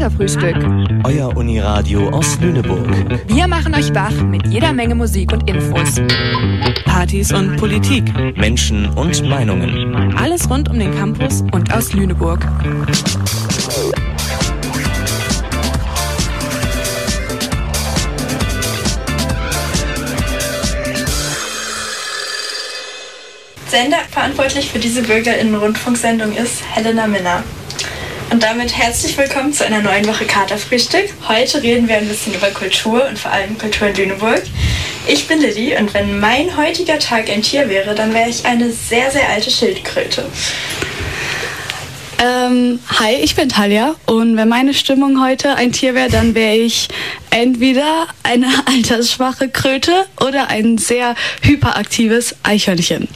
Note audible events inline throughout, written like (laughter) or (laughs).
Katerfrühstück. Euer Uniradio aus Lüneburg. Wir machen euch wach mit jeder Menge Musik und Infos. Partys und Politik. Menschen und Meinungen. Alles rund um den Campus und aus Lüneburg. Sender verantwortlich für diese BürgerInnen-Rundfunksendung ist Helena Minner. Und damit herzlich willkommen zu einer neuen Woche Katerfrühstück. Heute reden wir ein bisschen über Kultur und vor allem Kultur in Lüneburg. Ich bin Lilly und wenn mein heutiger Tag ein Tier wäre, dann wäre ich eine sehr, sehr alte Schildkröte. Ähm, hi, ich bin Talia und wenn meine Stimmung heute ein Tier wäre, dann wäre ich entweder eine (laughs) altersschwache Kröte oder ein sehr hyperaktives Eichhörnchen.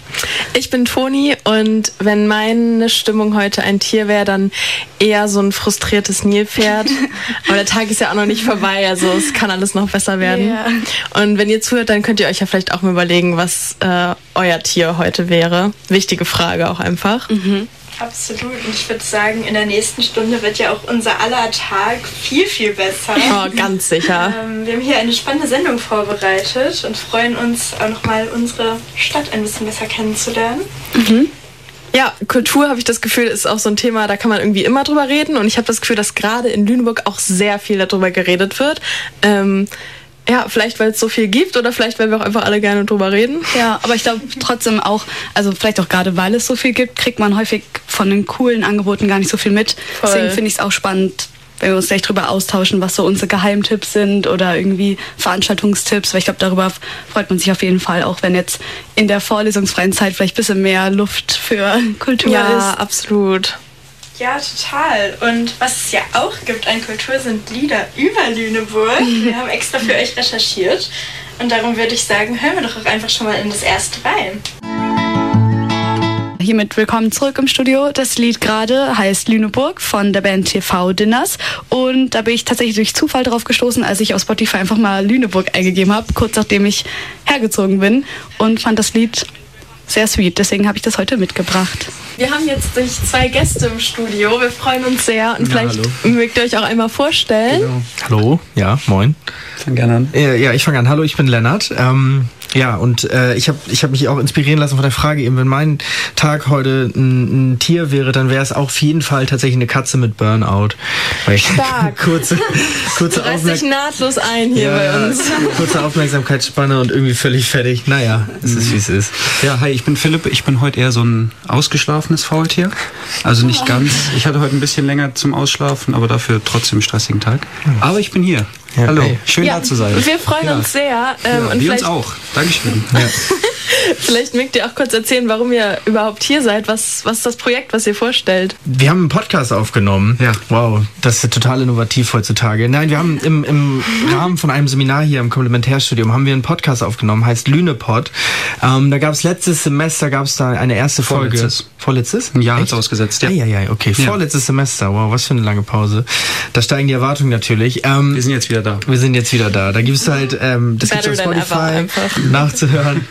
Ich bin Toni und wenn meine Stimmung heute ein Tier wäre, dann eher so ein frustriertes Nilpferd. (laughs) Aber der Tag ist ja auch noch nicht vorbei, also es kann alles noch besser werden. Ja. Und wenn ihr zuhört, dann könnt ihr euch ja vielleicht auch mal überlegen, was äh, euer Tier heute wäre. Wichtige Frage auch einfach. Absolut. Und ich würde sagen, in der nächsten Stunde wird ja auch unser aller Tag viel, viel besser. Oh, ganz sicher. (laughs) Ähm, wir haben hier eine spannende Sendung vorbereitet und freuen uns auch nochmal unsere Stadt ein bisschen besser kennenzulernen. Ja, Kultur habe ich das Gefühl, ist auch so ein Thema, da kann man irgendwie immer drüber reden. Und ich habe das Gefühl, dass gerade in Lüneburg auch sehr viel darüber geredet wird. Ähm, ja, vielleicht weil es so viel gibt oder vielleicht weil wir auch einfach alle gerne drüber reden. Ja, aber ich glaube trotzdem auch, also vielleicht auch gerade weil es so viel gibt, kriegt man häufig von den coolen Angeboten gar nicht so viel mit. Voll. Deswegen finde ich es auch spannend, wenn wir uns gleich drüber austauschen, was so unsere Geheimtipps sind oder irgendwie Veranstaltungstipps. Weil ich glaube, darüber freut man sich auf jeden Fall, auch wenn jetzt in der vorlesungsfreien Zeit vielleicht ein bisschen mehr Luft für Kultur Ja, ist. absolut. Ja, total. Und was es ja auch gibt an Kultur sind Lieder über Lüneburg. (laughs) Wir haben extra für euch recherchiert. Und darum würde ich sagen, hören wir doch auch einfach schon mal in das erste rein. Hiermit willkommen zurück im Studio. Das Lied gerade heißt Lüneburg von der Band TV Dinners. Und da bin ich tatsächlich durch Zufall drauf gestoßen, als ich auf Spotify einfach mal Lüneburg eingegeben habe, kurz nachdem ich hergezogen bin. Und fand das Lied sehr sweet. Deswegen habe ich das heute mitgebracht. Wir haben jetzt durch zwei Gäste im Studio. Wir freuen uns sehr. Und Ja, vielleicht hallo. mögt ihr euch auch einmal vorstellen. Hallo, ja, moin. Fang gerne an. Ja, ich fange an. Hallo, ich bin Lennart. Ähm, ja, und äh, ich habe ich hab mich auch inspirieren lassen von der Frage eben, wenn mein Tag heute ein, ein Tier wäre, dann wäre es auch auf jeden Fall tatsächlich eine Katze mit Burnout. Weil ich Stark. (laughs) kurze, kurze, Du reißt dich Aufmerk nahtlos ein hier bei ja, uns. (laughs) kurze Aufmerksamkeitsspanne und irgendwie völlig fertig. Naja, es ist wie es ist. Ja, hi, ich bin Philipp. Ich bin heute eher so ein ausgeschlafenes Faultier. Also nicht ganz. Ich hatte heute ein bisschen länger zum Ausschlafen, aber dafür trotzdem einen stressigen Tag. Aber ich bin hier. Ja, Hallo, ey. schön da zu sein. Wir freuen Ja. uns sehr. Ähm, Ja, und wir uns auch. Dankeschön. (laughs) (laughs) vielleicht mögt ihr auch kurz erzählen, warum ihr überhaupt hier seid. Was, was ist das Projekt, was ihr vorstellt? Wir haben einen Podcast aufgenommen. Ja. Wow, das ist ja total innovativ heutzutage. Nein, wir haben im, im Rahmen von einem Seminar hier im Komplementärstudium haben wir einen Podcast aufgenommen, heißt Lünepod. Ähm, da gab es letztes Semester gab es da eine erste Folge. Vorletztes. Vorletztes? Ein Jahr Echt? ausgesetzt, ja. Ja, ja, ja, okay. Ja. Vorletztes Semester. Wow, was für eine lange Pause. Da steigen die Erwartungen natürlich. Ähm, Wir sind jetzt wieder da. wir sind jetzt wieder da. Da gibt es halt, ähm, das Better gibt's auf Spotify (laughs) nachzuhören.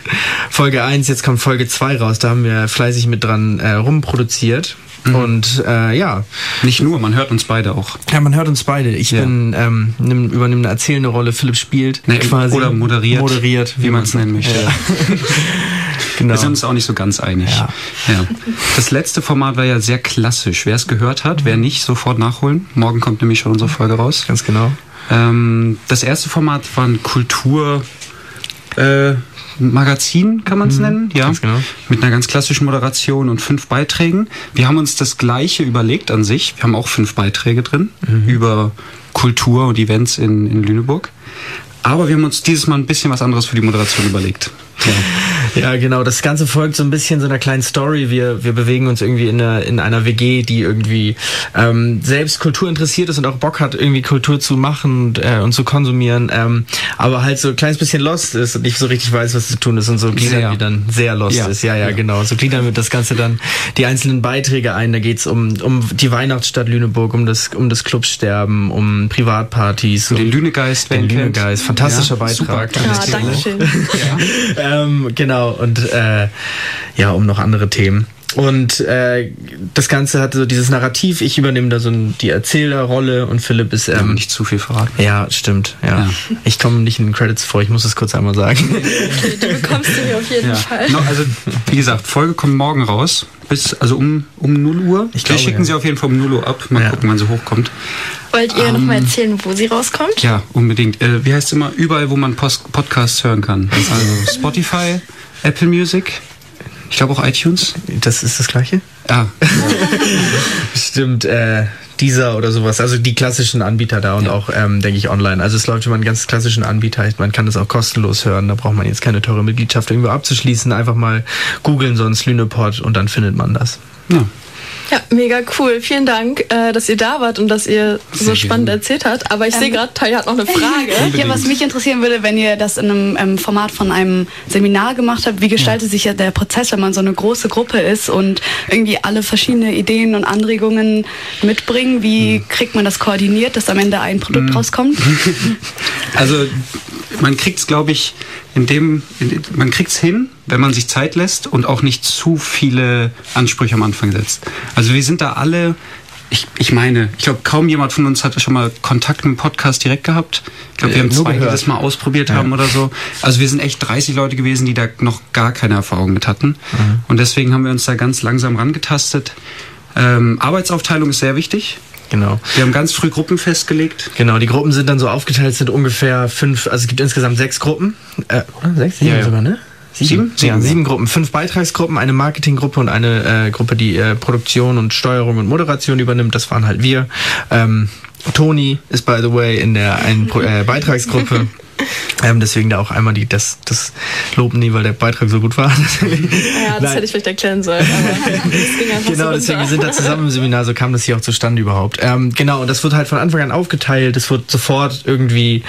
Folge 1, jetzt kommt Folge 2 raus. Da haben wir fleißig mit dran äh, rumproduziert. Mhm. Und äh, ja, Nicht nur, man hört uns beide auch. ja, man hört uns beide. Ich Ja. bin ähm, nimm, übernehme eine erzählende Rolle. Philipp spielt Nee, quasi oder moderiert, moderiert, wie man es nennen möchte. Ja. (laughs) genau. Wir sind uns auch nicht so ganz einig. Ja. Ja. Das letzte Format war ja sehr klassisch. Wer es gehört hat, wer nicht, sofort nachholen. Morgen kommt nämlich schon unsere Folge raus. Ganz genau. Ähm, das erste Format war ein Kultur äh, kann man es nennen, ja. genau. Mit einer ganz klassischen Moderation und fünf Beiträgen. Wir haben uns das gleiche überlegt an sich. Wir haben auch fünf Beiträge drin über Kultur und Events in, in Lüneburg. Aber wir haben uns dieses Mal ein bisschen was anderes für die Moderation überlegt. (laughs) Ja, genau. Das Ganze folgt so ein bisschen so einer kleinen Story. Wir, wir bewegen uns irgendwie in einer, in einer WG, die irgendwie ähm, selbst Kultur interessiert ist und auch Bock hat, irgendwie Kultur zu machen und, äh, und zu konsumieren, ähm, aber halt so ein kleines bisschen lost ist und nicht so richtig weiß, was zu tun ist und so gliedern wir dann sehr lost Ja. ist. Ja, ja, Ja. genau. So gliedern wir das Ganze dann die einzelnen Beiträge ein. Da geht's um, um die Weihnachtsstadt Lüneburg, um das, um das Clubsterben, um Privatpartys, Den um Lünegeist, wer den ihn kennt. Lünegeist. Fantastischer Ja, Beitrag. super. Ja, danke schön. (laughs) (laughs) ähm, genau, und äh, ja, um noch andere Themen. Und äh, das Ganze hatte so dieses Narrativ, ich übernehme da so die Erzählerrolle und Philipp ist ähm, Ja, nicht zu viel verraten. ja, stimmt, ja. Ja. Ich komme nicht in den Credits vor, ich muss es kurz einmal sagen. (laughs) Die bekommst du hier auf jeden Ja. Fall. No, also, wie gesagt, Folge kommt morgen raus. Bis, also um, um 0 Uhr. Ich Wir glaube, schicken ja. sie auf jeden Fall um 0 Uhr ab. Mal Ja. gucken, wann sie hochkommt. Wollt ihr noch Ähm, mal erzählen, wo sie rauskommt? Ja, unbedingt. Äh, wie heißt es immer? Überall, wo man Post Podcasts hören kann. Also Spotify, Apple Music, ich glaube auch iTunes. Das ist das gleiche? Ah, (laughs) Stimmt, äh, dieser oder sowas. Also die klassischen Anbieter da und Ja. auch, ähm, denke ich, online. Also es läuft über einen ganz klassischen Anbieter. Man kann das auch kostenlos hören. Da braucht man jetzt keine teure Mitgliedschaft irgendwo abzuschließen. Einfach mal googeln sonst Lünepod und dann findet man das. ja. Ja, mega cool. Vielen Dank, äh, dass ihr da wart und dass ihr so Sehr spannend gerne. erzählt habt. Aber ich sehe Ähm, gerade, Talia hat noch eine (laughs) Frage. Ja, was mich interessieren würde, wenn ihr das in einem ähm, Format von einem Seminar gemacht habt, wie gestaltet sich ja der Prozess, wenn man so eine große Gruppe ist und irgendwie alle verschiedene Ideen und Anregungen mitbringen? Wie kriegt man das koordiniert, dass am Ende ein Produkt rauskommt? (laughs) Also man kriegt es, glaube ich, in dem, in, man kriegt es hin, wenn man sich Zeit lässt und auch nicht zu viele Ansprüche am Anfang setzt. Also wir sind da alle, ich, ich meine, ich glaube, kaum jemand von uns hatte schon mal Kontakt mit dem Podcast direkt gehabt. Ich glaube, wir Äh, haben zwei, die gehört. das mal ausprobiert Ja. haben oder so. Also wir sind echt 30 Leute gewesen, die da noch gar keine Erfahrung mit hatten. Mhm. Und deswegen haben wir uns da ganz langsam rangetastet. Ähm, Arbeitsaufteilung ist sehr wichtig. Genau. Wir haben ganz früh Gruppen festgelegt. Genau, die Gruppen sind dann so aufgeteilt, es sind ungefähr fünf, also es gibt insgesamt sechs Gruppen. Äh, oder? Sechs? Sieben Ja, ja. sogar, ne? Sieben? Ja, Sieben, sieben Gruppen. Fünf Beitragsgruppen, eine Marketinggruppe und eine äh, Gruppe, die äh, Produktion und Steuerung und Moderation übernimmt. Das waren halt wir. Ähm, Toni ist, by the way, in der einen Pro äh, Beitragsgruppe. (laughs) Ähm, deswegen da auch einmal die, das, das Lob nie, weil der Beitrag so gut war. (laughs) Ja, das Nein. hätte ich vielleicht erklären sollen. (laughs) Genau, so deswegen, wir sind da zusammen im Seminar, so kam das hier auch zustande überhaupt. Ähm, genau, und das wird halt von Anfang an aufgeteilt, es wird sofort irgendwie,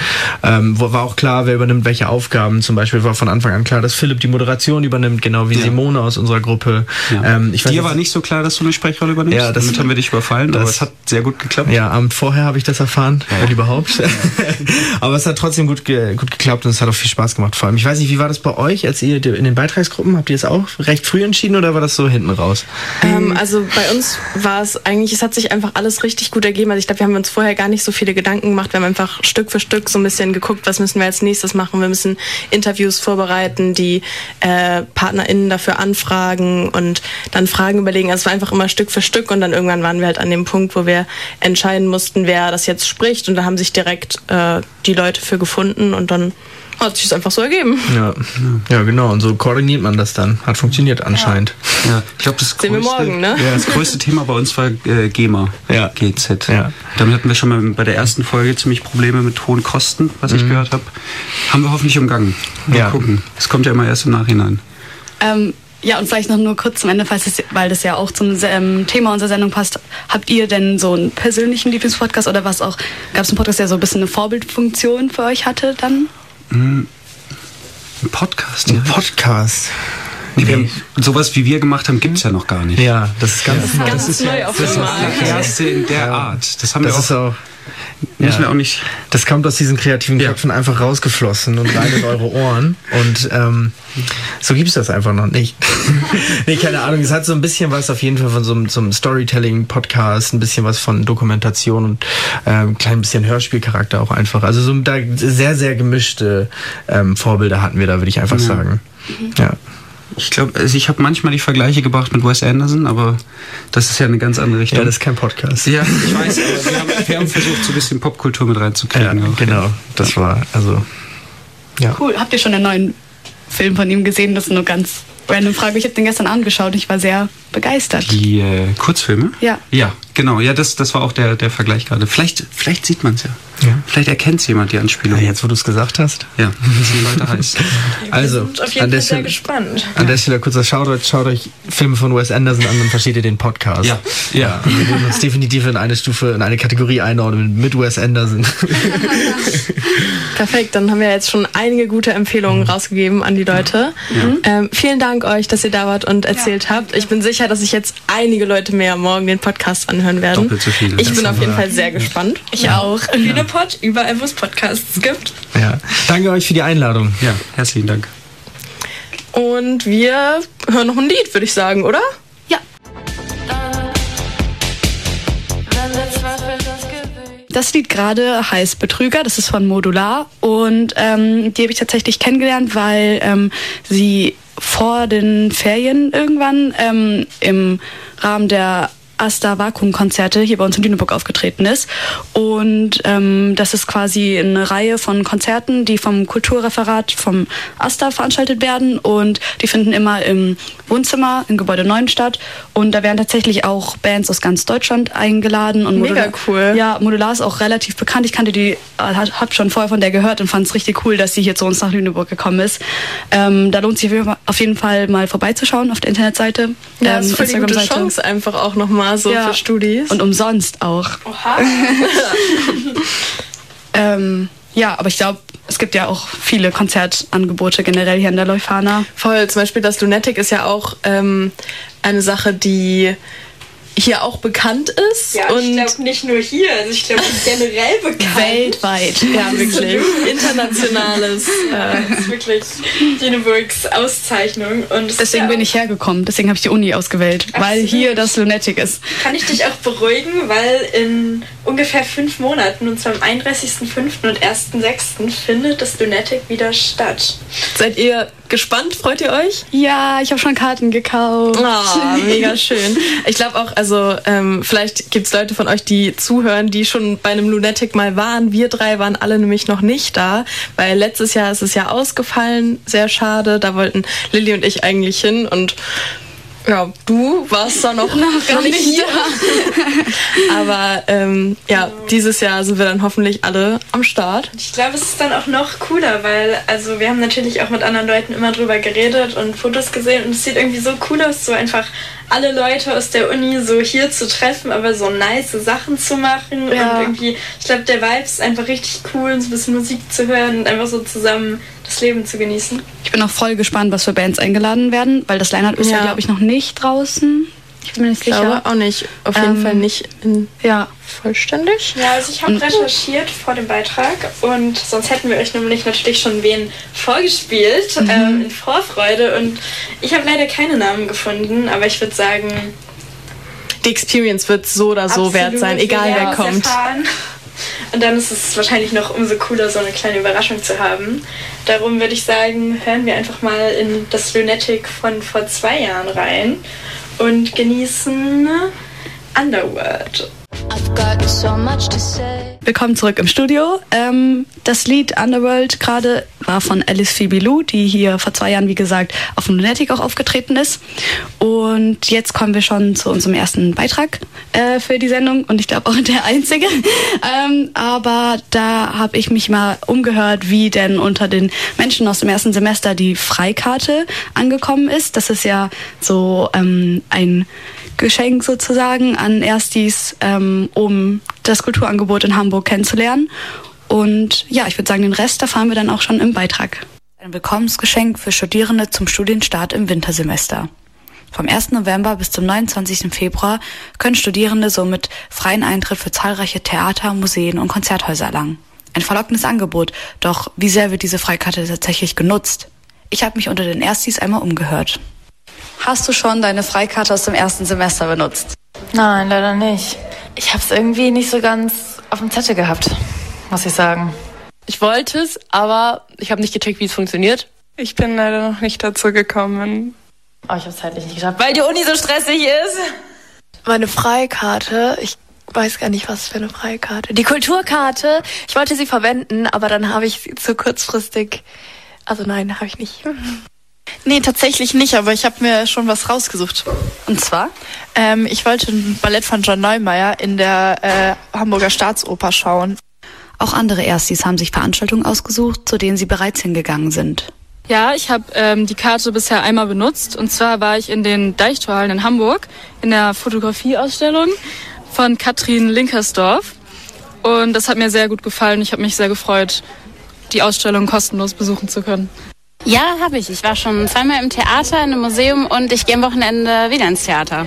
ähm, war auch klar, wer übernimmt welche Aufgaben. Zum Beispiel war von Anfang an klar, dass Philipp die Moderation übernimmt, genau wie Ja. Simone aus unserer Gruppe. Ja. Ähm, Dir war nicht so klar, dass du eine Sprechrolle übernimmst. Ja, das- Damit haben wir dich überfallen, das- aber es hat sehr gut geklappt. Ja, Abend vorher habe ich das erfahren, wenn überhaupt. (laughs) Aber es hat trotzdem gut, gut geklappt und es hat auch viel Spaß gemacht. Vor allem, ich weiß nicht, wie war das bei euch, als ihr in den Beitragsgruppen, habt ihr es auch recht früh entschieden oder war das so hinten raus? Ähm, also bei uns war es eigentlich, es hat sich einfach alles richtig gut ergeben. Also ich glaube, wir haben uns vorher gar nicht so viele Gedanken gemacht. Wir haben einfach Stück für Stück so ein bisschen geguckt, was müssen wir als nächstes machen. Wir müssen Interviews vorbereiten, die äh, PartnerInnen dafür anfragen und dann Fragen überlegen. Also es war einfach immer Stück für Stück und dann irgendwann waren wir halt an dem Punkt, wo wir entscheiden mussten, wer das jetzt spricht. Und da haben sich direkt äh, die Leute für gefunden und dann hat sich es einfach so ergeben. Ja, ja, genau. Und so koordiniert man das dann. Hat funktioniert anscheinend. Ja, ich glaube, das Sehen wir größte, morgen, ne? ja, das größte Thema bei uns war äh, GEMA. Ja. GZ. Ja. Damit hatten wir schon mal bei der ersten Folge ziemlich Probleme mit hohen Kosten, was ich gehört habe. Haben wir hoffentlich umgangen. Mal Mhm. Ja. gucken. Es kommt ja immer erst im Nachhinein. Ähm, ja, und vielleicht noch nur kurz zum Ende, falls es, weil das ja auch zum ähm, Thema unserer Sendung passt. Habt ihr denn so einen persönlichen Lieblingspodcast oder was auch, gab es einen Podcast, der so ein bisschen eine Vorbildfunktion für euch hatte dann? Ein Podcast, ja. Ein Podcast. Nee, wir haben, sowas wie wir gemacht haben, gibt es ja noch gar nicht. Ja, das ist ganz, neu. Ganz neu auf Das dem ist Markt. das erste in der Art. Das haben Das wir ist auch, auch. müssen ja. wir auch nicht. Das kommt aus diesen kreativen Ja. Köpfen einfach rausgeflossen und rein in eure Ohren. Und ähm, so gibt's das einfach noch nicht. (laughs) nee, keine Ahnung. Es hat so ein bisschen was auf jeden Fall von so einem, so einem Storytelling-Podcast, ein bisschen was von Dokumentation und ähm, ein klein bisschen Hörspielcharakter auch einfach. Also so da sehr, sehr gemischte ähm, Vorbilder hatten wir da, würde ich einfach Ja. sagen. Ja. Ich glaube, also ich habe manchmal die Vergleiche gebracht mit Wes Anderson, aber das ist ja eine ganz andere Richtung. ja, das ist kein Podcast. Ja, ich weiß, aber wir haben, wir haben versucht, so ein bisschen Popkultur mit Ja, reinzukriegen. auch. genau. Das war, also, ja. Cool. Habt ihr schon den neuen Film von ihm gesehen? Das ist nur ganz random Frage. Ich habe den gestern angeschaut und ich war sehr begeistert. Die äh, Kurzfilme? Ja. Ja, genau. Ja, das, das war auch der, der Vergleich gerade. Vielleicht, vielleicht sieht man es ja. Ja. Vielleicht erkennt es jemand, die Anspielung. Ja, jetzt, wo du es gesagt hast. Ja, sind Leute heiß. (laughs) Also, auf jeden an der, Fall sehr Stelle, gespannt. an der Stelle kurzer Shoutout, schaut euch Filme von Wes Anderson an, dann versteht ihr den Podcast. Ja. Ja, und wir würden uns definitiv in eine Stufe, in eine Kategorie einordnen mit Wes Anderson. (laughs) Perfekt, dann haben wir jetzt schon einige gute Empfehlungen Mhm. rausgegeben an die Leute. Ähm, vielen Dank euch, dass ihr da wart und erzählt habt. Ich bin sicher, dass sich jetzt einige Leute mehr morgen den Podcast anhören werden. Doppelt so viele. Ich Das bin auf jeden. Fall sehr gespannt. Ich auch. Lünepod, überall, wo es Podcasts gibt. ja. Danke euch für die Einladung. Ja, herzlichen Dank. Und wir hören noch ein Lied, würde ich sagen, oder? Das Lied gerade heißt Betrüger, das ist von Modular und ähm, die habe ich tatsächlich kennengelernt, weil ähm, sie vor den Ferien irgendwann ähm, im Rahmen der Asta Vakuum Konzerte hier bei uns in Lüneburg aufgetreten ist. Und ähm, das ist quasi eine Reihe von Konzerten, die vom Kulturreferat vom Asta veranstaltet werden. Und die finden immer im Wohnzimmer im Gebäude 9 statt. Und da werden tatsächlich auch Bands aus ganz Deutschland eingeladen. Und Mega cool. Ja, Modular ist auch relativ bekannt. Ich kannte die, äh, hab schon vorher von der gehört und fand es richtig cool, dass sie hier zu uns nach Lüneburg gekommen ist. Ähm, da lohnt sich auf jeden Fall mal vorbeizuschauen auf der Internetseite. Ja, ähm, das ist voll die gute. Chance einfach auch nochmal so Ja. für Studis. Und umsonst auch. Oha. (laughs) Ähm, ja, aber ich glaube, es gibt ja auch viele Konzertangebote generell hier in der Leuphana. Voll, zum Beispiel das Lunatic ist ja auch ähm, eine Sache, die hier auch bekannt ist. Ja, ich und glaube nicht nur hier, also ich glaube generell bekannt. Weltweit. ja, wirklich internationales. Äh, (laughs) Das ist wirklich Lüneburgs Auszeichnung. Und es Deswegen ja bin ich hergekommen. Deswegen habe ich die Uni ausgewählt, weil Absolut. hier das Lunatic ist. Kann ich dich auch beruhigen, weil in ungefähr fünf Monaten, und zwar am 31.05. und 1.06. findet das Lunatic wieder statt. seid ihr gespannt? Freut ihr euch? Ja, ich habe schon Karten gekauft. Ah, mega (laughs) schön. Ich glaube auch, also ähm, vielleicht gibt es Leute von euch, die zuhören, die schon bei einem Lunatic mal waren. Wir drei waren alle nämlich noch nicht da, weil letztes Jahr ist es ja ausgefallen. Sehr schade. Da wollten Lilly und ich eigentlich hin und ja, du warst da noch, noch nicht hier. Aber ähm, ja, dieses Jahr sind wir dann hoffentlich alle am Start. Ich glaube, es ist dann auch noch cooler, weil, also wir haben natürlich auch mit anderen Leuten immer drüber geredet und Fotos gesehen und es sieht irgendwie so cool aus, so einfach alle Leute aus der Uni so hier zu treffen, aber so nice Sachen zu machen Ja. und irgendwie, ich glaube, der Vibe ist einfach richtig cool, so ein bisschen Musik zu hören und einfach so zusammen das Leben zu genießen. Ich bin auch voll gespannt, was für Bands eingeladen werden, weil das Line-Up ist ja, Ja. glaube ich, noch nicht draußen. Ich bin mir nicht Ich sicher. glaube auch nicht. Auf jeden Ähm, Fall nicht Ja, vollständig. Ja, also ich habe recherchiert vor dem Beitrag und sonst hätten wir euch nämlich natürlich schon wen vorgespielt ähm, in Vorfreude und ich habe leider keine Namen gefunden, aber ich würde sagen, Die Experience wird so oder so wert sein, egal wer kommt. erfahren. Und dann ist es wahrscheinlich noch umso cooler, so eine kleine Überraschung zu haben. Darum würde ich sagen, hören wir einfach mal in das Lunatic von vor zwei Jahren rein und genießen Underworld. Willkommen zurück im Studio. Ähm, das Lied Underworld gerade war von Alice Phoebe Lou, die hier vor zwei Jahren, wie gesagt, auf dem Lunatic auch aufgetreten ist. Und jetzt kommen wir schon zu unserem ersten Beitrag äh, für die Sendung und ich glaube auch der einzige. (laughs) ähm, aber da habe ich mich mal umgehört, wie denn unter den Menschen aus dem ersten Semester die Freikarte angekommen ist. Das ist ja so ähm, ein Geschenk sozusagen an Erstis, ähm, um das Kulturangebot in Hamburg kennenzulernen. Und ja, ich würde sagen, den Rest erfahren wir dann auch schon im Beitrag. Ein Willkommensgeschenk für Studierende zum Studienstart im Wintersemester. Vom 1. November bis zum 29. Februar können Studierende somit freien Eintritt für zahlreiche Theater, Museen und Konzerthäuser erlangen. Ein verlockendes Angebot, doch wie sehr wird diese Freikarte tatsächlich genutzt? Ich habe mich unter den Erstis einmal umgehört. Hast du schon deine Freikarte aus dem ersten Semester benutzt? Nein, leider nicht. Ich habe es irgendwie nicht so ganz auf dem Zettel gehabt, muss ich sagen. Ich wollte es, aber ich habe nicht gecheckt, wie es funktioniert. Ich bin leider noch nicht dazu gekommen. Oh, ich habe es zeitlich nicht geschafft, weil die Uni so stressig ist. Meine Freikarte, ich weiß gar nicht, was für eine Freikarte. Die Kulturkarte, ich wollte sie verwenden, aber dann habe ich sie zu kurzfristig. Also nein, habe ich nicht. Nee, tatsächlich nicht, aber ich habe mir schon was rausgesucht. Und zwar? Ähm, ich wollte ein Ballett von John Neumeier in der äh, Hamburger Staatsoper schauen. Auch andere Erstis haben sich Veranstaltungen ausgesucht, zu denen sie bereits hingegangen sind. Ja, ich habe ähm, die Karte bisher einmal benutzt. Und zwar war ich in den Deichtorhallen in Hamburg in der Fotografieausstellung von Katrin Linkersdorf. Und das hat mir sehr gut gefallen. Ich habe mich sehr gefreut, die Ausstellung kostenlos besuchen zu können. Ja, habe ich. Ich war schon zweimal im Theater, in einem Museum und ich gehe am Wochenende wieder ins Theater.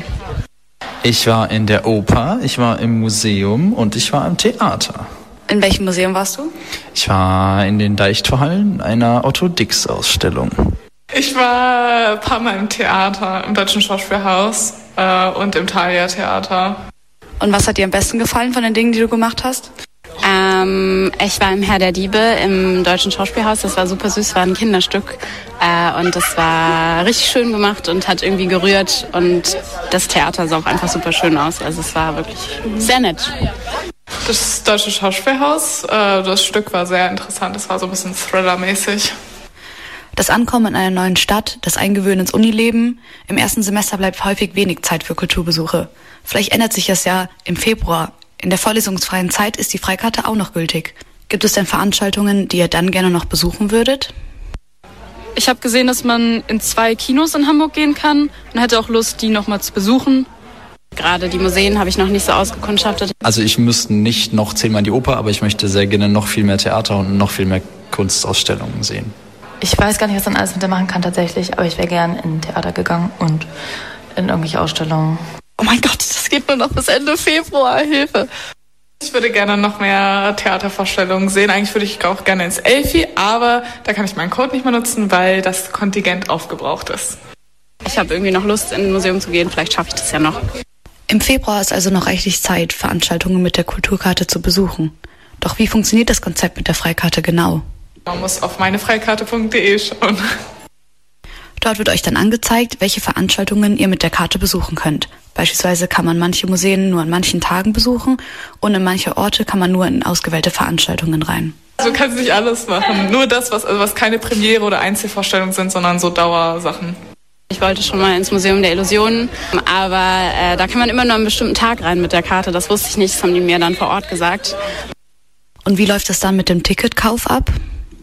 Ich war in der Oper, ich war im Museum und ich war im Theater. In welchem Museum warst du? Ich war in den Deichtorhallen einer Otto Dix Ausstellung. Ich war ein paar Mal im Theater, im Deutschen Schauspielhaus äh, und im Thalia Theater. Und was hat dir am besten gefallen von den Dingen, die du gemacht hast? Ähm, ich war im Herr der Diebe im Deutschen Schauspielhaus. Das war super süß, war ein Kinderstück. Äh, und das war richtig schön gemacht und hat irgendwie gerührt. Und das Theater sah auch einfach super schön aus. Also es war wirklich sehr nett. Das Deutsche Schauspielhaus, äh, das Stück war sehr interessant. Es war so ein bisschen Thriller-mäßig. Das Ankommen in einer neuen Stadt, das Eingewöhnen ins Unileben. Im ersten Semester bleibt häufig wenig Zeit für Kulturbesuche. Vielleicht ändert sich das ja im Februar. In der vorlesungsfreien Zeit ist die Freikarte auch noch gültig. Gibt es denn Veranstaltungen, die ihr dann gerne noch besuchen würdet? Ich habe gesehen, dass man in zwei Kinos in Hamburg gehen kann und hätte auch Lust, die nochmal zu besuchen. Gerade die Museen habe ich noch nicht so ausgekundschaftet. Also ich müsste nicht noch zehnmal in die Oper, aber ich möchte sehr gerne noch viel mehr Theater und noch viel mehr Kunstausstellungen sehen. Ich weiß gar nicht, was man alles mit der machen kann tatsächlich, aber ich wäre gern in Theater gegangen und in irgendwelche Ausstellungen. Oh mein Gott, das geht nur noch bis Ende Februar. Hilfe. Ich würde gerne noch mehr Theatervorstellungen sehen. Eigentlich würde ich auch gerne ins Elfi, aber da kann ich meinen Code nicht mehr nutzen, weil das Kontingent aufgebraucht ist. Ich habe irgendwie noch Lust, in ein Museum zu gehen. Vielleicht schaffe ich das ja noch. Im Februar ist also noch reichlich Zeit, Veranstaltungen mit der Kulturkarte zu besuchen. Doch wie funktioniert das Konzept mit der Freikarte genau? Man muss auf meinefreikarte.de schauen. Dort wird euch dann angezeigt, welche Veranstaltungen ihr mit der Karte besuchen könnt. Beispielsweise kann man manche Museen nur an manchen Tagen besuchen und in manche Orte kann man nur in ausgewählte Veranstaltungen rein. Also du kannst nicht alles machen. Nur das, was, also was keine Premiere oder Einzelvorstellungen sind, sondern so Dauersachen. Ich wollte schon mal ins Museum der Illusionen, aber äh, da kann man immer nur einen bestimmten Tag rein mit der Karte. Das wusste ich nicht, das haben die mir dann vor Ort gesagt. Und wie läuft das dann mit dem Ticketkauf ab?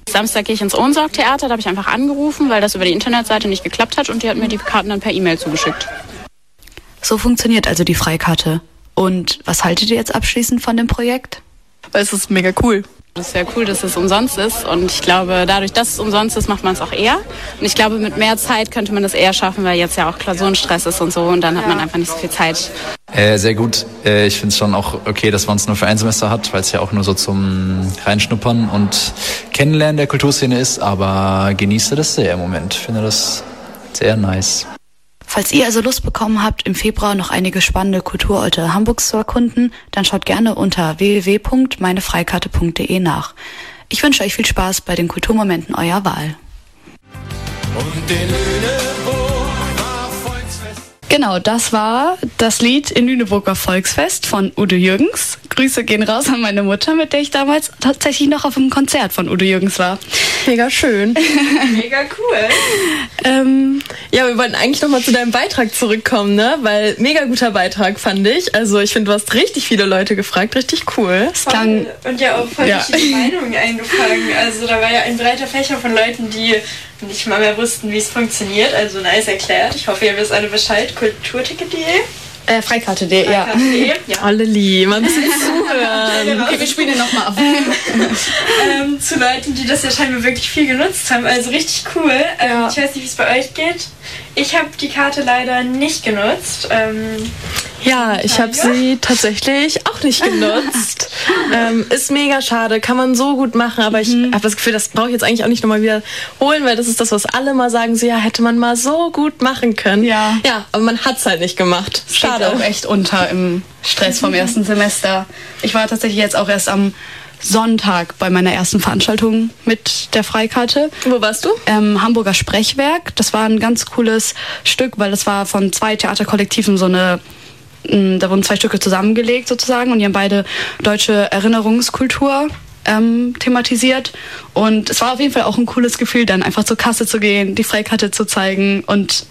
Samstag gehe ich ins Ohnsorg-Theater, da habe ich einfach angerufen, weil das über die Internetseite nicht geklappt hat und die hat mir die Karten dann per E-Mail zugeschickt. So funktioniert also die Freikarte. Und was haltet ihr jetzt abschließend von dem Projekt? Es ist mega cool. Das ist ja cool, dass es umsonst ist und ich glaube, dadurch, dass es umsonst ist, macht man es auch eher. Und ich glaube, mit mehr Zeit könnte man das eher schaffen, weil jetzt ja auch Klausurenstress ist und so und dann hat man einfach nicht so viel Zeit. Äh, sehr gut. Äh, ich finde es schon auch okay, dass man es nur für ein Semester hat, weil es ja auch nur so zum Reinschnuppern und Kennenlernen der Kulturszene ist. Aber genieße das sehr im Moment. Ich finde das sehr nice. Falls ihr also Lust bekommen habt, im Februar noch einige spannende Kulturorte Hamburgs zu erkunden, dann schaut gerne unter www.meinefreikarte.de nach. Ich wünsche euch viel Spaß bei den Kulturmomenten eurer Wahl. Genau, das war das Lied in Lüneburger Volksfest von Udo Jürgens. Grüße gehen raus an meine Mutter, mit der ich damals tatsächlich noch auf einem Konzert von Udo Jürgens war. Mega schön. (laughs) Mega cool. Ähm, ja, wir wollten eigentlich nochmal zu deinem Beitrag zurückkommen, ne? Weil mega guter Beitrag fand ich. Also ich finde, du hast richtig viele Leute gefragt, richtig cool. Es klang und ja auch voll Ja. verschiedene (laughs) Meinungen eingefangen. Also da war ja ein breiter Fächer von Leuten, die nicht mal mehr wussten, wie es funktioniert. Also nice erklärt. Ich hoffe, ihr wisst alle Bescheid. Kulturticket.de. Äh, Freikarte.de, ja. Freikarte.de, ja. (laughs) Alle lieb, mal ein bisschen zuhören. Okay, wir spielen den nochmal ab. (laughs) ähm, zu Leuten, die das ja scheinbar wirklich viel genutzt haben. Also richtig cool. Ähm, Ich weiß nicht, wie es bei euch geht. Ich habe die Karte leider nicht genutzt. Ähm, Ja, ich habe sie tatsächlich auch nicht (laughs) genutzt. ähm, ist mega schade, kann man so gut machen, aber ich habe das Gefühl, das brauche ich jetzt eigentlich auch nicht nochmal wiederholen, weil das ist das, was alle mal sagen, so ja, hätte man mal so gut machen können. Ja. Ja, aber man hat's halt nicht gemacht. Schade. Schade. auch echt unter im Stress vom ersten Semester. Ich war tatsächlich jetzt auch erst am Sonntag bei meiner ersten Veranstaltung mit der Freikarte. Wo warst du? Ähm, Hamburger Sprechwerk. Das war ein ganz cooles Stück, weil das war von zwei Theaterkollektiven so eine mh, da wurden zwei Stücke zusammengelegt sozusagen und die haben beide deutsche Erinnerungskultur ähm, thematisiert. Und es war auf jeden Fall auch ein cooles Gefühl, dann einfach zur Kasse zu gehen, die Freikarte zu zeigen und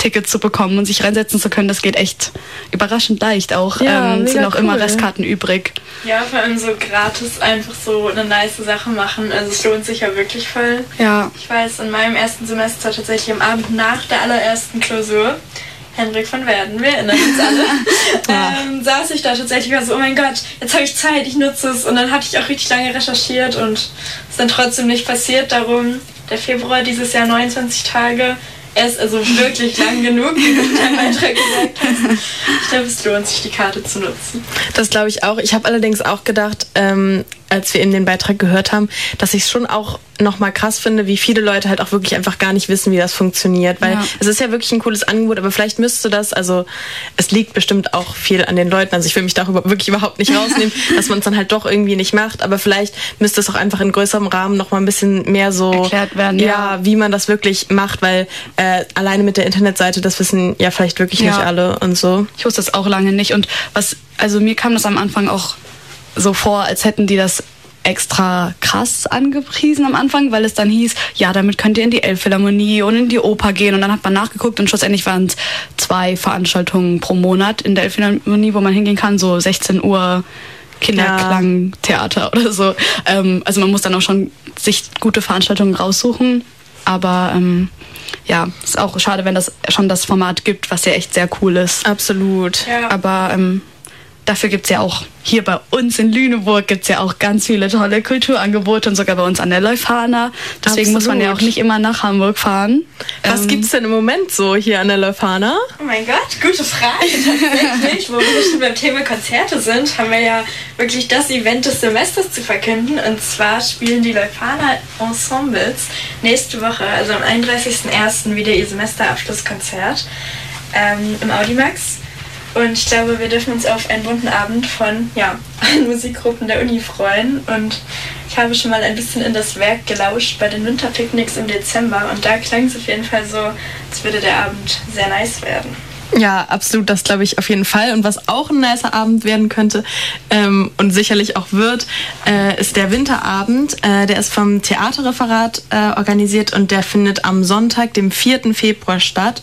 Tickets zu bekommen und sich reinsetzen zu können. Das geht echt überraschend leicht auch. Ja, ähm, es sind auch immer cool. Restkarten übrig. ja, vor allem so gratis einfach so eine nice Sache machen. Also es lohnt sich ja wirklich voll. Ja. Ich weiß, in meinem ersten Semester tatsächlich am Abend nach der allerersten Klausur, Henrik von Werden, wir erinnern uns alle, (laughs) ähm, saß ich da tatsächlich war so, oh mein Gott, jetzt habe ich Zeit, ich nutze es. Und dann hatte ich auch richtig lange recherchiert und es ist dann trotzdem nicht passiert. Darum, der Februar dieses Jahr 29 Tage, er ist also wirklich lang genug, wie du in deinem Beitrag gesagt hast. Ich glaube, es lohnt sich, die Karte zu nutzen. Das glaube ich auch. Ich habe allerdings auch gedacht, ähm, als wir eben den Beitrag gehört haben, dass ich es schon auch nochmal krass finde, wie viele Leute halt auch wirklich einfach gar nicht wissen, wie das funktioniert. Weil Ja. es ist ja wirklich ein cooles Angebot, aber vielleicht müsste das, also es liegt bestimmt auch viel an den Leuten. Also ich will mich darüber wirklich überhaupt nicht rausnehmen, (laughs) dass man es dann halt doch irgendwie nicht macht. Aber vielleicht müsste es auch einfach in größerem Rahmen nochmal ein bisschen mehr so Erklärt werden, ja, ja. wie man das wirklich macht, weil äh, alleine mit der Internetseite, das wissen ja vielleicht wirklich nicht Ja. alle und so. Ich wusste das auch lange nicht. Und was, also mir kam das am Anfang auch so vor, als hätten die das extra krass angepriesen am Anfang, weil es dann hieß, ja, damit könnt ihr in die Elbphilharmonie und in die Oper gehen. Und dann hat man nachgeguckt und schlussendlich waren es zwei Veranstaltungen pro Monat in der Elbphilharmonie, wo man hingehen kann, so 16 Uhr Kinderklangtheater oder so. Ähm, also man muss dann auch schon sich gute Veranstaltungen raussuchen. Aber ähm, ja, ist auch schade, wenn das schon das Format gibt, was ja echt sehr cool ist. Absolut. Ja. Aber ähm, dafür gibt es ja auch hier bei uns in Lüneburg gibt's ja auch ganz viele tolle Kulturangebote und sogar bei uns an der Leuphana. Deswegen muss man ja auch Absolut. nicht immer nach Hamburg fahren. Was Ähm, gibt's denn im Moment so hier an der Leuphana? Oh mein Gott, gute Frage. (laughs) Tatsächlich, wo wir schon beim Thema Konzerte sind, haben wir ja wirklich das Event des Semesters zu verkünden. Und zwar spielen die Leuphana Ensembles nächste Woche, also am 31.01. wieder ihr Semesterabschlusskonzert ähm, im Audimax. Und ich glaube, wir dürfen uns auf einen bunten Abend von ja, (laughs) allen Musikgruppen der Uni freuen. Und ich habe schon mal ein bisschen in das Werk gelauscht bei den Winterpicknicks im Dezember. Und da klang es auf jeden Fall so, als würde der Abend sehr nice werden. Ja, absolut, das glaube ich auf jeden Fall. Und was auch ein nicer Abend werden könnte ähm, und sicherlich auch wird, äh, ist der Winterabend. Äh, der ist vom Theaterreferat äh, organisiert und der findet am Sonntag, dem 4. Februar statt.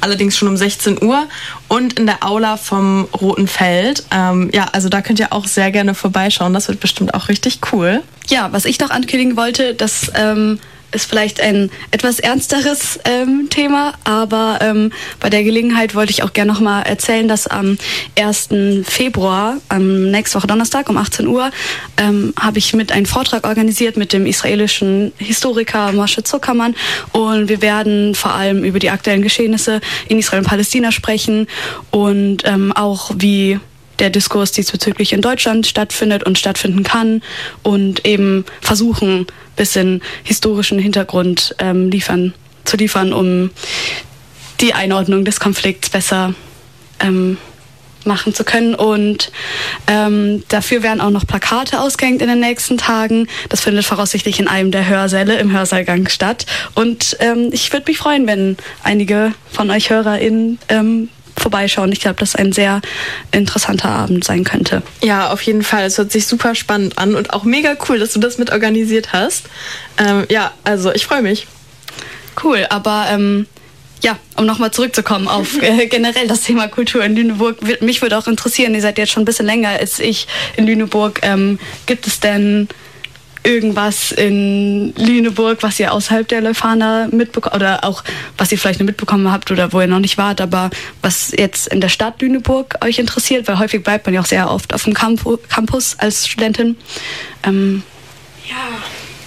Allerdings schon um 16 Uhr und in der Aula vom Roten Feld. Ähm, ja, also da könnt ihr auch sehr gerne vorbeischauen. Das wird bestimmt auch richtig cool. Ja, was ich noch ankündigen wollte, das ähm, ist vielleicht ein etwas ernsteres ähm, Thema, aber ähm, bei der Gelegenheit wollte ich auch gerne nochmal erzählen, dass am 1. Februar, am nächste Woche Donnerstag um 18 Uhr, ähm, habe ich mit einen Vortrag organisiert mit dem israelischen Historiker Moshe Zuckermann und wir werden vor allem über die aktuellen Geschehnisse in Israel und Palästina sprechen und ähm, auch wie der Diskurs diesbezüglich in Deutschland stattfindet und stattfinden kann und eben versuchen, bisschen historischen Hintergrund ähm, liefern, zu liefern, um die Einordnung des Konflikts besser ähm, machen zu können. Und ähm, dafür werden auch noch Plakate ausgehängt in den nächsten Tagen. Das findet voraussichtlich in einem der Hörsäle im Hörsaalgang statt. Und ähm, ich würde mich freuen, wenn einige von euch HörerInnen ähm, vorbeischauen. Ich glaube, das ein sehr interessanter Abend sein könnte. Ja, auf jeden Fall. Es hört sich super spannend an und auch mega cool, dass du das mit organisiert hast. Ähm, ja, also ich freue mich. Cool, aber ähm, ja, um nochmal zurückzukommen auf (laughs) äh, generell das Thema Kultur in Lüneburg, mich würde auch interessieren, ihr seid jetzt schon ein bisschen länger als ich in Lüneburg. Ähm, gibt es denn irgendwas in Lüneburg, was ihr außerhalb der Leuphana mitbekommen oder auch was ihr vielleicht noch mitbekommen habt oder wo ihr noch nicht wart, aber was jetzt in der Stadt Lüneburg euch interessiert, weil häufig bleibt man ja auch sehr oft auf dem Campu Campus als Studentin. Ähm, Ja,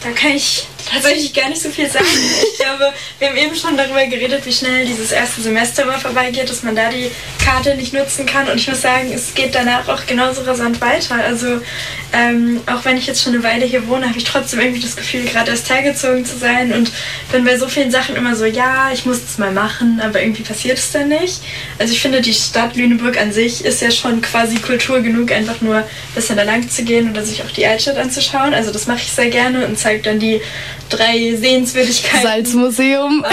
da kann ich tatsächlich gar nicht so viel sagen. Ich glaube, wir haben eben schon darüber geredet, wie schnell dieses erste Semester mal vorbeigeht, dass man da die Karte nicht nutzen kann. Und ich muss sagen, es geht danach auch genauso rasant weiter. Also ähm, auch wenn ich jetzt schon eine Weile hier wohne, habe ich trotzdem irgendwie das Gefühl, gerade erst hergezogen zu sein und bin bei so vielen Sachen immer so, ja, ich muss es mal machen, aber irgendwie passiert es dann nicht. Also ich finde, die Stadt Lüneburg an sich ist ja schon quasi Kultur genug, einfach nur ein bisschen da lang zu gehen oder sich auch die Altstadt anzuschauen. Also das mache ich sehr gerne und zeige dann die drei Sehenswürdigkeiten. Salzmuseum.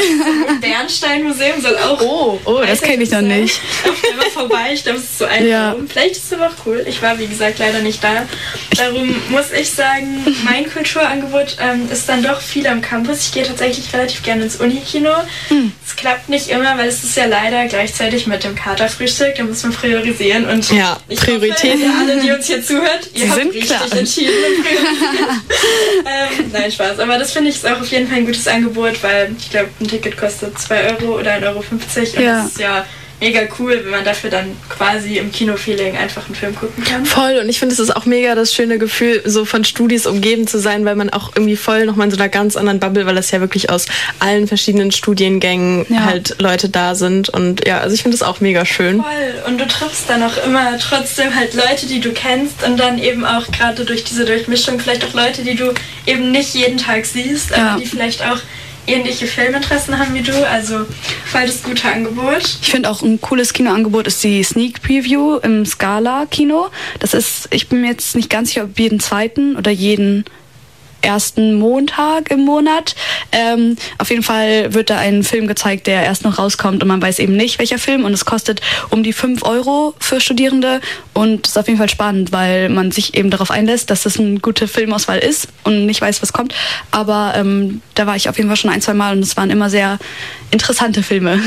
Bernsteinmuseum soll auch. Oh, oh, das kenne ich noch nicht. (laughs) Lauft einmal vorbei, ich glaube, es ist so ein Ja. Raum. Vielleicht ist es aber auch cool. Ich war, wie gesagt, leider nicht da. Darum muss ich sagen, mein Kulturangebot ähm, ist dann doch viel am Campus. Ich gehe tatsächlich relativ gerne ins Unikino. Hm. Es klappt nicht immer, weil es ist ja leider gleichzeitig mit dem Katerfrühstück. Da muss man priorisieren. Und Ja, ich Prioritäten. Hoffe, alle, die uns hier zuhört, ihr Sie habt sind richtig klar. entschieden (laughs) ähm, nein, Spaß. Aber das finde ich ist auch auf jeden Fall ein gutes Angebot, weil ich glaube, ein Ticket kostet 2 Euro oder 1,50 Euro. Und Ja. das ist ja mega cool, wenn man dafür dann quasi im Kino-Feeling einfach einen Film gucken kann. Voll und ich finde, es ist auch mega das schöne Gefühl, so von Studis umgeben zu sein, weil man auch irgendwie voll nochmal in so einer ganz anderen Bubble, weil das ja wirklich aus allen verschiedenen Studiengängen Ja. halt Leute da sind und ja, also ich finde es auch mega schön. Voll. Und du triffst dann auch immer trotzdem halt Leute, die du kennst und dann eben auch gerade durch diese Durchmischung vielleicht auch Leute, die du eben nicht jeden Tag siehst, Ja. aber die vielleicht auch ähnliche Filminteressen haben wie du. Also voll das gute Angebot. Ich finde auch ein cooles Kinoangebot ist die Sneak Preview im Scala Kino. Das ist, ich bin mir jetzt nicht ganz sicher, ob jeden zweiten oder jeden ersten Montag im Monat. Ähm, auf jeden Fall wird da ein Film gezeigt, der erst noch rauskommt und man weiß eben nicht, welcher Film. Und es kostet um die 5 Euro für Studierende. Und es ist auf jeden Fall spannend, weil man sich eben darauf einlässt, dass es eine gute Filmauswahl ist und nicht weiß, was kommt. Aber ähm, da war ich auf jeden Fall schon ein, zwei Mal und es waren immer sehr interessante Filme.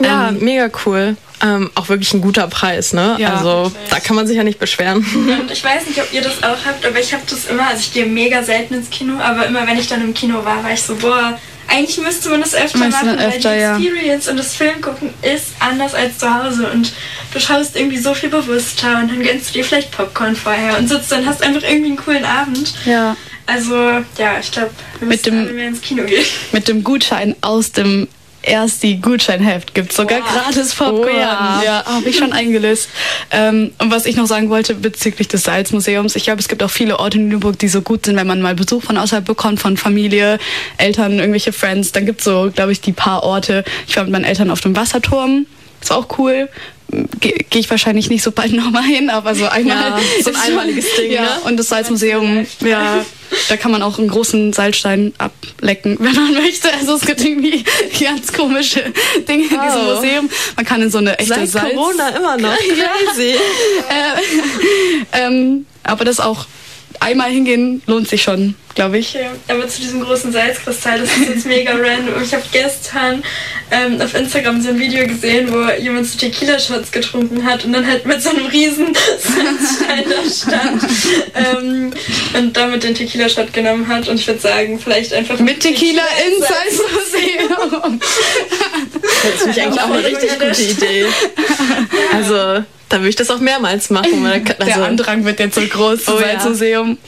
Ja, Ähm, mega cool. Ähm, auch wirklich ein guter Preis, ne? Ja. also da kann man sich ja nicht beschweren. (laughs) Und ich weiß nicht, ob ihr das auch habt, aber ich habe das immer, also ich gehe mega selten ins Kino, aber immer wenn ich dann im Kino war, war ich so, boah, eigentlich müsste man das öfter man machen, öfter, weil die ja. Experience und das Film gucken ist anders als zu Hause und du schaust irgendwie so viel bewusster und dann gönnst du dir vielleicht Popcorn vorher und sitzt dann hast einfach irgendwie einen coolen Abend. Ja. Also ja, ich glaube, wir Mit müssen dem- alle mehr ins Kino gehen. Mit dem Gutschein aus dem ersti Gutscheinheft gibt sogar gratis Popcorn. Oh ja. ja habe ich schon eingelöst. Ähm, und was ich noch sagen wollte bezüglich des Salzmuseums, ich glaube, es gibt auch viele Orte in Lüneburg, die so gut sind, wenn man mal Besuch von außerhalb bekommt, von Familie, Eltern, irgendwelche Friends. Dann gibt es so, glaube ich, die paar Orte. Ich war mit meinen Eltern auf dem Wasserturm. War auch cool. Gehe geh ich wahrscheinlich nicht so bald (laughs) nochmal hin, aber so einmal. Ja, so ein einmaliges Ding, ja, ne? Und das Salzmuseum, ja, da kann man auch einen großen Salzstein ablecken, (laughs) wenn man möchte. Also es gibt irgendwie (laughs) ganz komische Dinge in diesem Oh. Museum. Man kann in so eine echte Seit Salz... Corona immer noch. Crazy. äh, ähm, aber das auch einmal hingehen lohnt sich schon, glaube ich. Okay, aber zu diesem großen Salzkristall, das ist jetzt mega (laughs) random. Ich habe gestern ähm, auf Instagram so ein Video gesehen, wo jemand so Tequila-Shots getrunken hat und dann halt mit so einem riesen (laughs) Salzstein da stand ähm, und damit den Tequila-Shot genommen hat. Und ich würde sagen, vielleicht einfach Mit Tequila ins Salz- Salzmuseum. Das ist eigentlich auch eine richtig gute Idee. Also da würde ich das auch mehrmals machen. Weil, da kann- also, Der Andrang wird jetzt so groß zum Oh ja. Salzmuseum.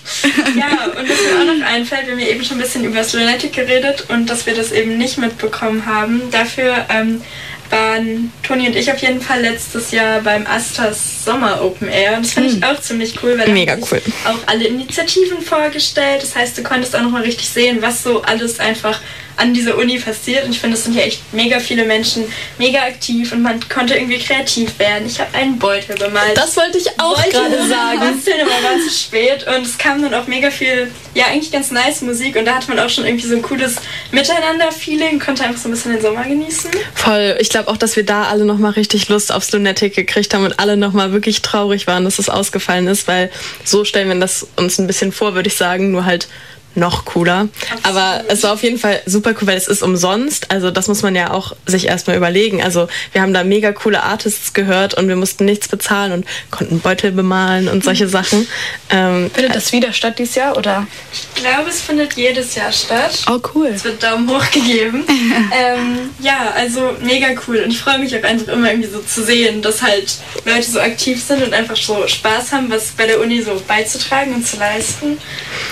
Ja, und was mir auch noch einfällt, wir haben ja eben schon ein bisschen über Slonetic geredet und dass wir das eben nicht mitbekommen haben. Dafür ähm, waren Toni und ich auf jeden Fall letztes Jahr beim Astas Sommer Open Air. Und das finde ich auch ziemlich cool, weil da Mega sich cool. auch alle Initiativen vorgestellt. Das heißt, du konntest auch nochmal richtig sehen, was so alles einfach an dieser Uni passiert. Und ich finde, es sind ja echt mega viele Menschen mega aktiv und man konnte irgendwie kreativ werden. Ich habe einen Beutel bemalt. Das wollte ich auch gerade (laughs) sagen. basteln, aber war zu spät und es kam dann auch mega viel, ja eigentlich ganz nice Musik und da hat man auch schon irgendwie so ein cooles Miteinander-Feeling, konnte einfach so ein bisschen den Sommer genießen. Voll. Ich glaube auch, dass wir da alle nochmal richtig Lust aufs Lunatic gekriegt haben und alle nochmal wirklich traurig waren, dass es ausgefallen ist, weil so stellen wir das uns ein bisschen vor, würde ich sagen, nur halt noch cooler. Aber es war auf jeden Fall super cool, weil es ist umsonst. Also das muss man ja auch sich erstmal überlegen. Also wir haben da mega coole Artists gehört und wir mussten nichts bezahlen und konnten Beutel bemalen und solche Sachen. Ähm, Findet das wieder statt dieses Jahr oder? Ich glaube, es findet jedes Jahr statt. Oh cool. Es wird Daumen hoch gegeben. (laughs) ähm, ja, also mega cool. Und ich freue mich auch einfach immer irgendwie so zu sehen, dass halt Leute so aktiv sind und einfach so Spaß haben, was bei der Uni so beizutragen und zu leisten.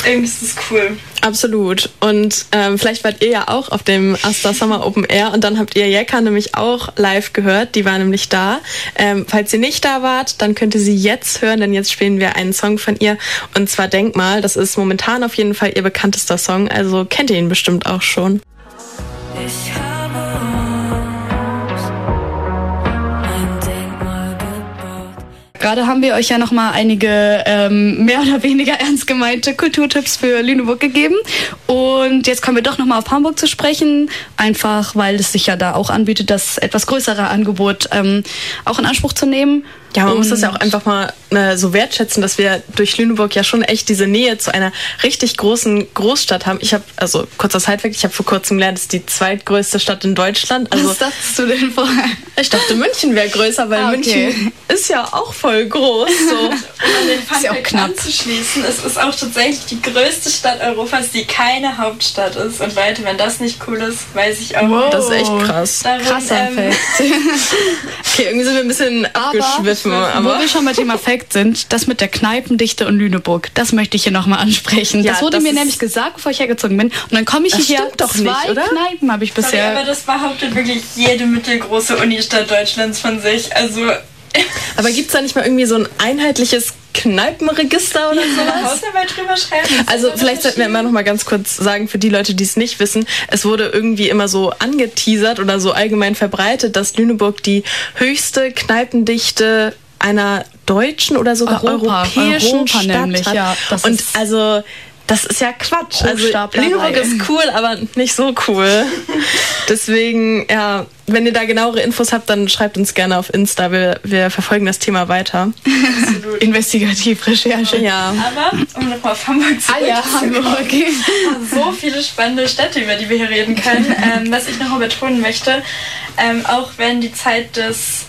Irgendwie ist das cool. Absolut. Und ähm, vielleicht wart ihr ja auch auf dem Asta Summer Open Air und dann habt ihr Jekka nämlich auch live gehört. Die war nämlich da. Ähm, falls ihr nicht da wart, dann könnt ihr sie jetzt hören, denn jetzt spielen wir einen Song von ihr und zwar Denkmal. Das ist momentan auf jeden Fall ihr bekanntester Song, also kennt ihr ihn bestimmt auch schon. Ich habe Gerade haben wir euch ja noch mal einige ähm, mehr oder weniger ernst gemeinte Kulturtipps für Lüneburg gegeben. Und jetzt kommen wir doch noch mal auf Hamburg zu sprechen, einfach weil es sich ja da auch anbietet, das etwas größere Angebot ähm, auch in Anspruch zu nehmen. Ja, man muss Und- das ja auch einfach mal äh, so wertschätzen, dass wir durch Lüneburg ja schon echt diese Nähe zu einer richtig großen Großstadt haben. Ich habe, also kurzer Sidefact, ich habe vor kurzem gelernt, es ist die zweitgrößte Stadt in Deutschland. Also, Was dachtest du denn vorher? Ich dachte, München wäre größer, weil Ah, okay. München ist ja auch voll groß. So. Um (laughs) an den Fakt Ist ja auch knapp. anzuschließen. Es ist auch tatsächlich die größte Stadt Europas, die keine Hauptstadt ist. Und Leute, wenn das nicht cool ist, weiß ich auch Wow. Das ist echt krass. Darum, Krasser ähm, Fact. (laughs) Okay, irgendwie sind wir ein bisschen abgeschwiffen, aber. wo wir schon bei Thema (laughs) Fact sind, das mit der Kneipendichte in Lüneburg, das möchte ich hier nochmal ansprechen. Ja, das wurde das mir nämlich gesagt, bevor ich hergezogen bin. Und dann komme ich Das hierher, stimmt doch zwei nicht, oder? Kneipen habe ich Sorry, bisher. aber das behauptet wirklich jede mittelgroße Unistadt Deutschlands von sich. Also (laughs) Aber gibt's da nicht mal irgendwie so ein einheitliches Kneipenregister oder sowas? Hausarbeit drüber schreiben. Also vielleicht sollten wir immer noch mal ganz kurz sagen für die Leute, die es nicht wissen, es wurde irgendwie immer so angeteasert oder so allgemein verbreitet, dass Lüneburg die höchste Kneipendichte einer deutschen oder sogar Europa, europäischen Europa Stadt nämlich, hat. ja, das Und ist- also das ist ja Quatsch. Also. Lüneburg ist cool, aber nicht so cool. (laughs) Deswegen, ja, wenn ihr da genauere Infos habt, dann schreibt uns gerne auf Insta. Wir, wir verfolgen das Thema weiter. Investigativrecherche. Ja. Aber um nochmal auf Hamburg Ah ja. Hamburg. (laughs) Okay. So viele spannende Städte, über die wir hier reden können. (laughs) ähm, was ich nochmal betonen möchte, ähm, auch wenn die Zeit des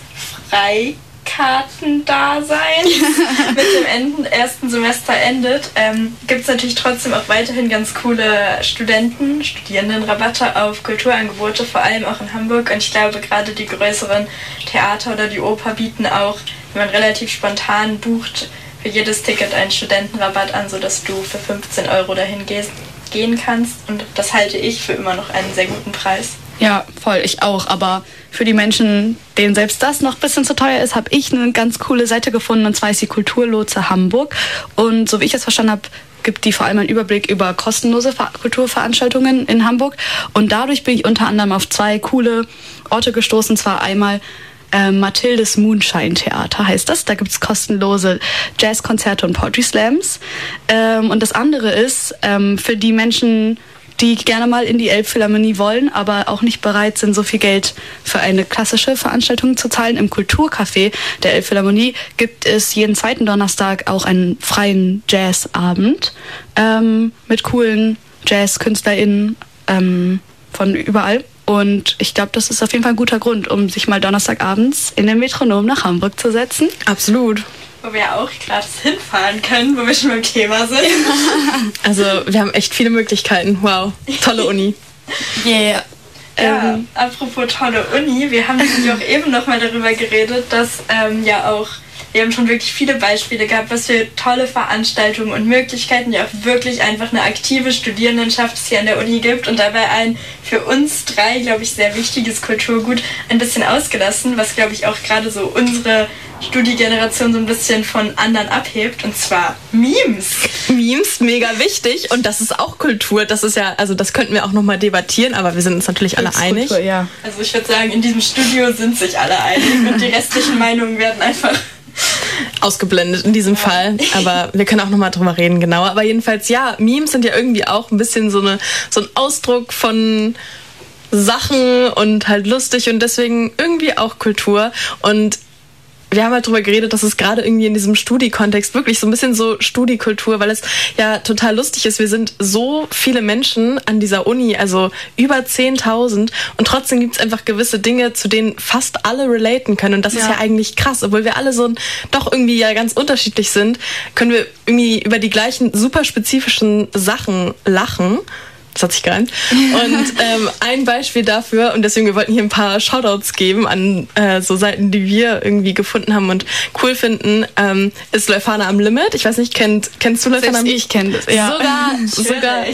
Freikartendaseins (laughs) mit dem Enden, ersten Semester endet, ähm, gibt es natürlich trotzdem auch weiterhin ganz coole Studenten, Studierendenrabatte auf Kulturangebote, vor allem auch in Hamburg. Und ich glaube, gerade die größeren Theater oder die Oper bieten auch, wenn man relativ spontan bucht, für jedes Ticket einen Studentenrabatt an, sodass du für 15 Euro dahin gehst, gehen kannst. Und das halte ich für immer noch einen sehr guten Preis. Ja, voll, ich auch. Aber für die Menschen, denen selbst das noch ein bisschen zu teuer ist, habe ich eine ganz coole Seite gefunden und zwar ist die Kulturlotse Hamburg. Und so wie ich es verstanden habe, gibt die vor allem einen Überblick über kostenlose Ver Kulturveranstaltungen in Hamburg. Und dadurch bin ich unter anderem auf zwei coole Orte gestoßen. Zwar einmal äh, Mathildes Moonshine Theater heißt das. Da gibt's kostenlose Jazzkonzerte und Poetry Slams. Ähm, und das andere ist ähm, für die Menschen, die gerne mal in die Elbphilharmonie wollen, aber auch nicht bereit sind, so viel Geld für eine klassische Veranstaltung zu zahlen. Im Kulturcafé der Elbphilharmonie gibt es jeden zweiten Donnerstag auch einen freien Jazzabend ähm, mit coolen JazzkünstlerInnen ähm, von überall. Und ich glaube, das ist auf jeden Fall ein guter Grund, um sich mal Donnerstagabends in den Metronom nach Hamburg zu setzen. Absolut. Wo wir auch gratis hinfahren können, wo wir schon beim Thema sind. (laughs) Also wir haben echt viele Möglichkeiten. Wow, tolle Uni. (laughs) Yeah. Ja, apropos tolle Uni, wir haben nämlich auch eben noch mal darüber geredet, dass ähm, ja auch, wir haben schon wirklich viele Beispiele gehabt, was für tolle Veranstaltungen und Möglichkeiten ja auch wirklich einfach eine aktive Studierendenschaft es hier an der Uni gibt und dabei ein für uns drei, glaube ich, sehr wichtiges Kulturgut ein bisschen ausgelassen, was, glaube ich, auch gerade so unsere Studiegeneration so ein bisschen von anderen abhebt, und zwar Memes. Memes, mega wichtig. Und das ist auch Kultur. Das ist ja, also das könnten wir auch nochmal debattieren, aber wir sind uns natürlich alle einig. ja. Also ich würde sagen, in diesem Studio sind sich alle einig und die restlichen Meinungen werden einfach Ausgeblendet in diesem Fall. Aber wir können auch nochmal drüber reden, genauer. Aber jedenfalls, ja, Memes sind ja irgendwie auch ein bisschen so, eine, so ein Ausdruck von Sachen und halt lustig und deswegen irgendwie auch Kultur. Und wir haben halt drüber geredet, dass es gerade irgendwie in diesem Studi-Kontext wirklich so ein bisschen so Studikultur, weil es ja total lustig ist. Wir sind so viele Menschen an dieser Uni, also über 10.000 und trotzdem gibt es einfach gewisse Dinge, zu denen fast alle relaten können und das ist Ja. ja eigentlich krass. Obwohl wir alle so ein, doch irgendwie ja ganz unterschiedlich sind, können wir irgendwie über die gleichen super spezifischen Sachen lachen. Das hat sich gereimt. Und (laughs) ähm, ein Beispiel dafür, und deswegen, wir wollten hier ein paar Shoutouts geben an äh, so Seiten, die wir irgendwie gefunden haben und cool finden, ähm, ist Leufana am Limit. Ich weiß nicht, kennt, kennst du Leufana am ich kenne das, ja. Sogar, (laughs) sogar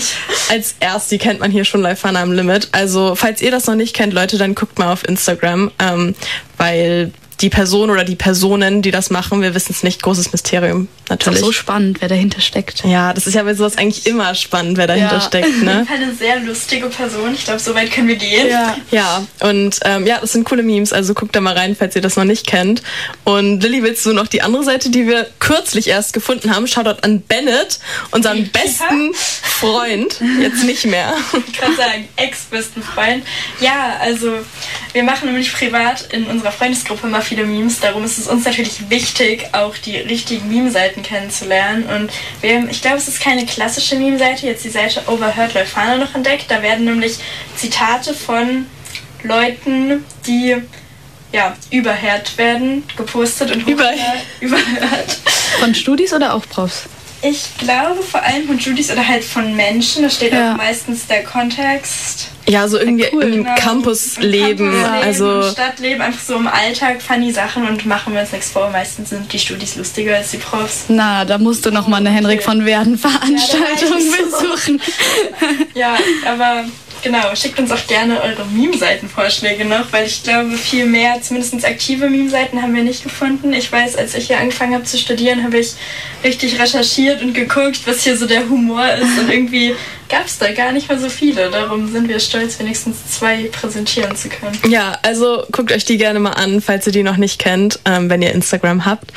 als erste kennt man hier schon Leufana am Limit. Also, falls ihr das noch nicht kennt, Leute, dann guckt mal auf Instagram, ähm, weil die Person oder die Personen, die das machen, wir wissen es nicht, großes Mysterium Ist auch natürlich. so spannend, wer dahinter steckt. Ja, das ist ja bei sowas eigentlich immer spannend, wer dahinter Ja. steckt, auf ne? jeden (laughs) Fall eine sehr lustige Person. Ich glaube, so weit können wir gehen. Ja, und ähm, ja, das sind coole Memes, also guckt da mal rein, falls ihr das noch nicht kennt. Und Lilly, willst du noch die andere Seite, die wir kürzlich erst gefunden haben? Shoutout an Bennett, unseren besten Freund. Jetzt nicht mehr. Ich kann sagen, ex-besten Freund. Ja, also wir machen nämlich privat in unserer Freundesgruppe mal viele Memes. Darum ist es uns natürlich wichtig, auch die richtigen Meme-Seiten kennenzulernen. Und wir haben, ich glaube, es ist keine klassische Meme-Seite, jetzt die Seite Overheard Leufana noch entdeckt. Da werden nämlich Zitate von Leuten, die ja, überhört werden, gepostet und Über- hochgeladen- (laughs) überhört. Von Studis oder auch Profs? Ich glaube vor allem von Judys oder halt von Menschen. Da steht Ja. auch meistens der Kontext. Ja, so irgendwie im Genau. Campusleben. Im Campusleben, Also Stadtleben, einfach so im Alltag, funny Sachen und machen wir uns nichts vor. Meistens sind die Studis lustiger als die Profs. Na, da musst du noch mal eine Henrik von Werden Veranstaltung Ja, ich so. besuchen. (laughs) Ja, aber genau, schickt uns auch gerne eure Meme-Seitenvorschläge noch, weil ich glaube, viel mehr, zumindest aktive Meme-Seiten haben wir nicht gefunden. Ich weiß, als ich hier angefangen habe zu studieren, habe ich richtig recherchiert und geguckt, was hier so der Humor ist und irgendwie gab es da gar nicht mal so viele. Darum sind wir stolz, wenigstens zwei präsentieren zu können. Ja, also guckt euch die gerne mal an, falls ihr die noch nicht kennt, ähm, wenn ihr Instagram habt.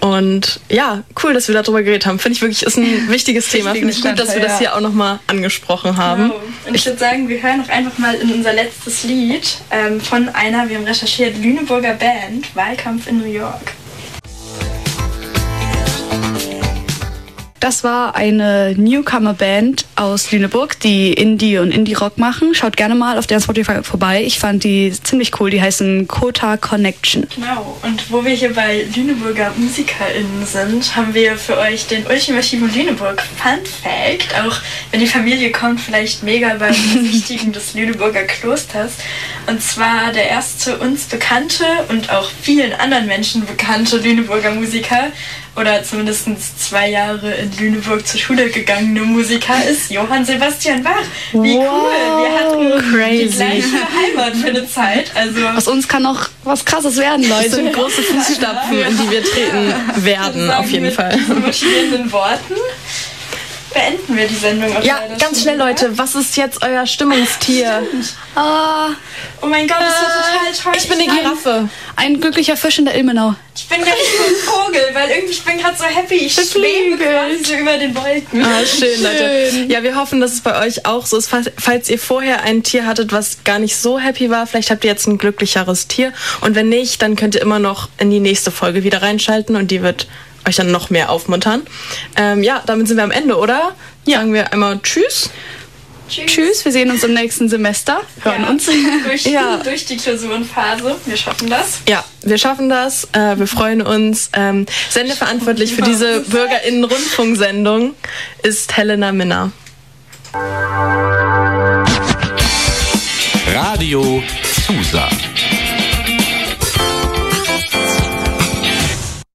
Und ja, cool, dass wir darüber geredet haben. Finde ich wirklich, ist ein (laughs) wichtiges Thema. Finde ich gut, dass wir das hier auch nochmal angesprochen haben. Genau. Und ich würde sagen, wir hören auch einfach mal in unser letztes Lied ähm, von einer, wir haben recherchiert, Lüneburger Band, Wahlkampf in New York. Das war eine Newcomer-Band aus Lüneburg, die Indie und Indie-Rock machen. Schaut gerne mal auf der Spotify vorbei. Ich fand die ziemlich cool. Die heißen Kota Connection. Genau, und wo wir hier bei Lüneburger MusikerInnen sind, haben wir für euch den ultimativen Lüneburg Fun Fact. Auch wenn die Familie kommt, vielleicht mega beim (laughs) Besichtigen des Lüneburger Klosters. Und zwar der erste uns bekannte und auch vielen anderen Menschen bekannte Lüneburger Musiker oder zumindest zwei Jahre in Lüneburg zur Schule gegangene Musiker ist Johann Sebastian Bach. Wie cool! Wir hatten die Crazy. gleiche Heimat für eine Zeit. Also Aus uns kann noch was Krasses werden, Leute. Das sind große Fußstapfen, in die wir treten (laughs) werden, auf jeden mit Fall. diesen motivierenden Worten beenden wir die Sendung. auch Ja, ganz schnell, wieder. Leute. Was ist jetzt euer Stimmungstier? (laughs) Oh mein Gott, das ist total toll. Ich bin eine Giraffe. Ein glücklicher Fisch in der Ilmenau. Ich bin gar nicht so ein Vogel, weil irgendwie ich bin gerade so happy. Ich schwebe quasi so über den Wolken. Ah, schön, Leute. Ja, wir hoffen, dass es bei euch auch so ist. Falls, falls ihr vorher ein Tier hattet, was gar nicht so happy war, vielleicht habt ihr jetzt ein glücklicheres Tier. Und wenn nicht, dann könnt ihr immer noch in die nächste Folge wieder reinschalten und die wird euch dann noch mehr aufmuntern. Ähm, ja, damit sind wir am Ende, oder? Sagen wir einmal Tschüss. Tschüss. wir sehen uns im nächsten Semester. Hören Ja, uns. (laughs) Durch, (laughs) Ja. durch die Klausurenphase. Wir schaffen das. Ja, wir schaffen das. Äh, wir freuen uns. Ähm, sendeverantwortlich für diese BürgerInnen-Rundfunksendung ist Helena Minner. Radio Susa.